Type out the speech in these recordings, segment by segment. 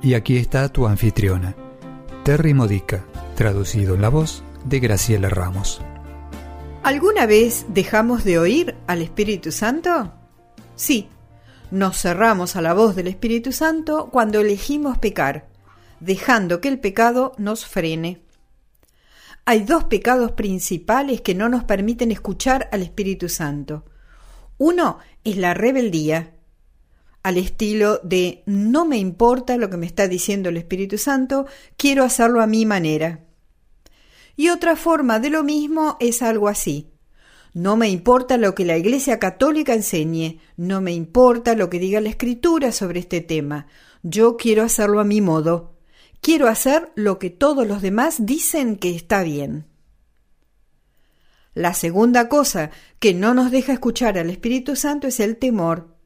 Y aquí está tu anfitriona, Terry Modica, traducido en la voz de Graciela Ramos. ¿Alguna vez dejamos de oír al Espíritu Santo? Sí, nos cerramos a la voz del Espíritu Santo cuando elegimos pecar, dejando que el pecado nos frene. Hay dos pecados principales que no nos permiten escuchar al Espíritu Santo. Uno es la rebeldía al estilo de no me importa lo que me está diciendo el Espíritu Santo, quiero hacerlo a mi manera. Y otra forma de lo mismo es algo así. No me importa lo que la Iglesia Católica enseñe, no me importa lo que diga la Escritura sobre este tema, yo quiero hacerlo a mi modo, quiero hacer lo que todos los demás dicen que está bien. La segunda cosa que no nos deja escuchar al Espíritu Santo es el temor.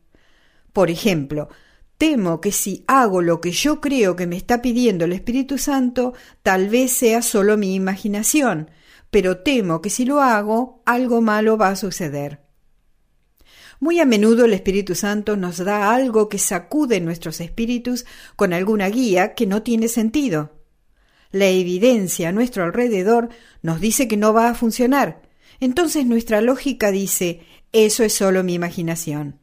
Por ejemplo, temo que si hago lo que yo creo que me está pidiendo el Espíritu Santo, tal vez sea solo mi imaginación, pero temo que si lo hago, algo malo va a suceder. Muy a menudo el Espíritu Santo nos da algo que sacude nuestros espíritus con alguna guía que no tiene sentido. La evidencia a nuestro alrededor nos dice que no va a funcionar. Entonces nuestra lógica dice, eso es solo mi imaginación.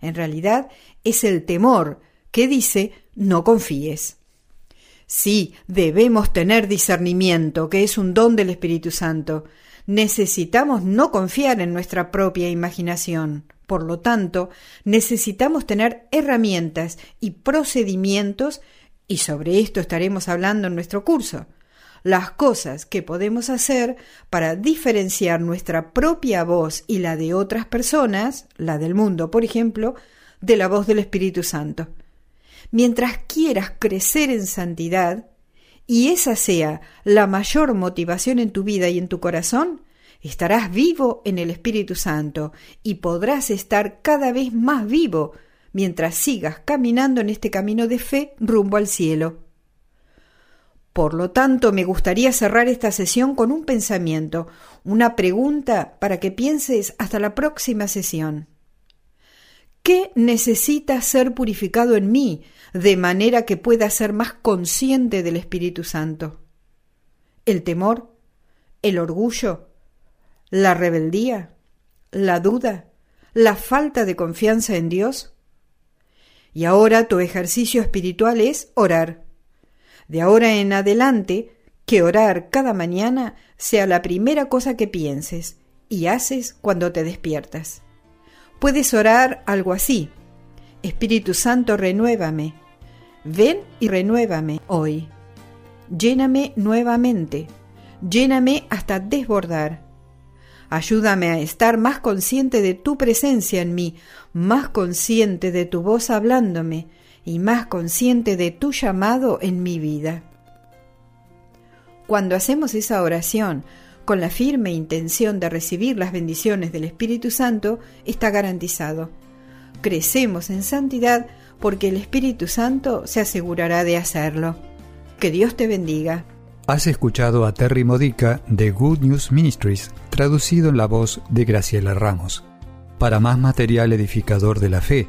En realidad es el temor que dice no confíes. Sí, debemos tener discernimiento, que es un don del Espíritu Santo. Necesitamos no confiar en nuestra propia imaginación. Por lo tanto, necesitamos tener herramientas y procedimientos, y sobre esto estaremos hablando en nuestro curso, las cosas que podemos hacer para diferenciar nuestra propia voz y la de otras personas, la del mundo, por ejemplo, de la voz del Espíritu Santo. Mientras quieras crecer en santidad, y esa sea la mayor motivación en tu vida y en tu corazón, estarás vivo en el Espíritu Santo y podrás estar cada vez más vivo mientras sigas caminando en este camino de fe rumbo al cielo. Por lo tanto, me gustaría cerrar esta sesión con un pensamiento, una pregunta para que pienses hasta la próxima sesión. ¿Qué necesita ser purificado en mí de manera que pueda ser más consciente del Espíritu Santo? ¿El temor? ¿El orgullo? ¿La rebeldía? ¿La duda? ¿La falta de confianza en Dios? Y ahora tu ejercicio espiritual es orar de ahora en adelante, que orar cada mañana sea la primera cosa que pienses y haces cuando te despiertas. Puedes orar algo así. Espíritu Santo, renuévame. Ven y renuévame hoy. Lléname nuevamente. Lléname hasta desbordar. Ayúdame a estar más consciente de tu presencia en mí, más consciente de tu voz hablándome, y más consciente de tu llamado en mi vida. Cuando hacemos esa oración con la firme intención de recibir las bendiciones del Espíritu Santo, está garantizado. Crecemos en santidad porque el Espíritu Santo se asegurará de hacerlo. Que Dios te bendiga. Has escuchado a Terry Modica de Good News Ministries, traducido en la voz de Graciela Ramos. Para más material edificador de la fe,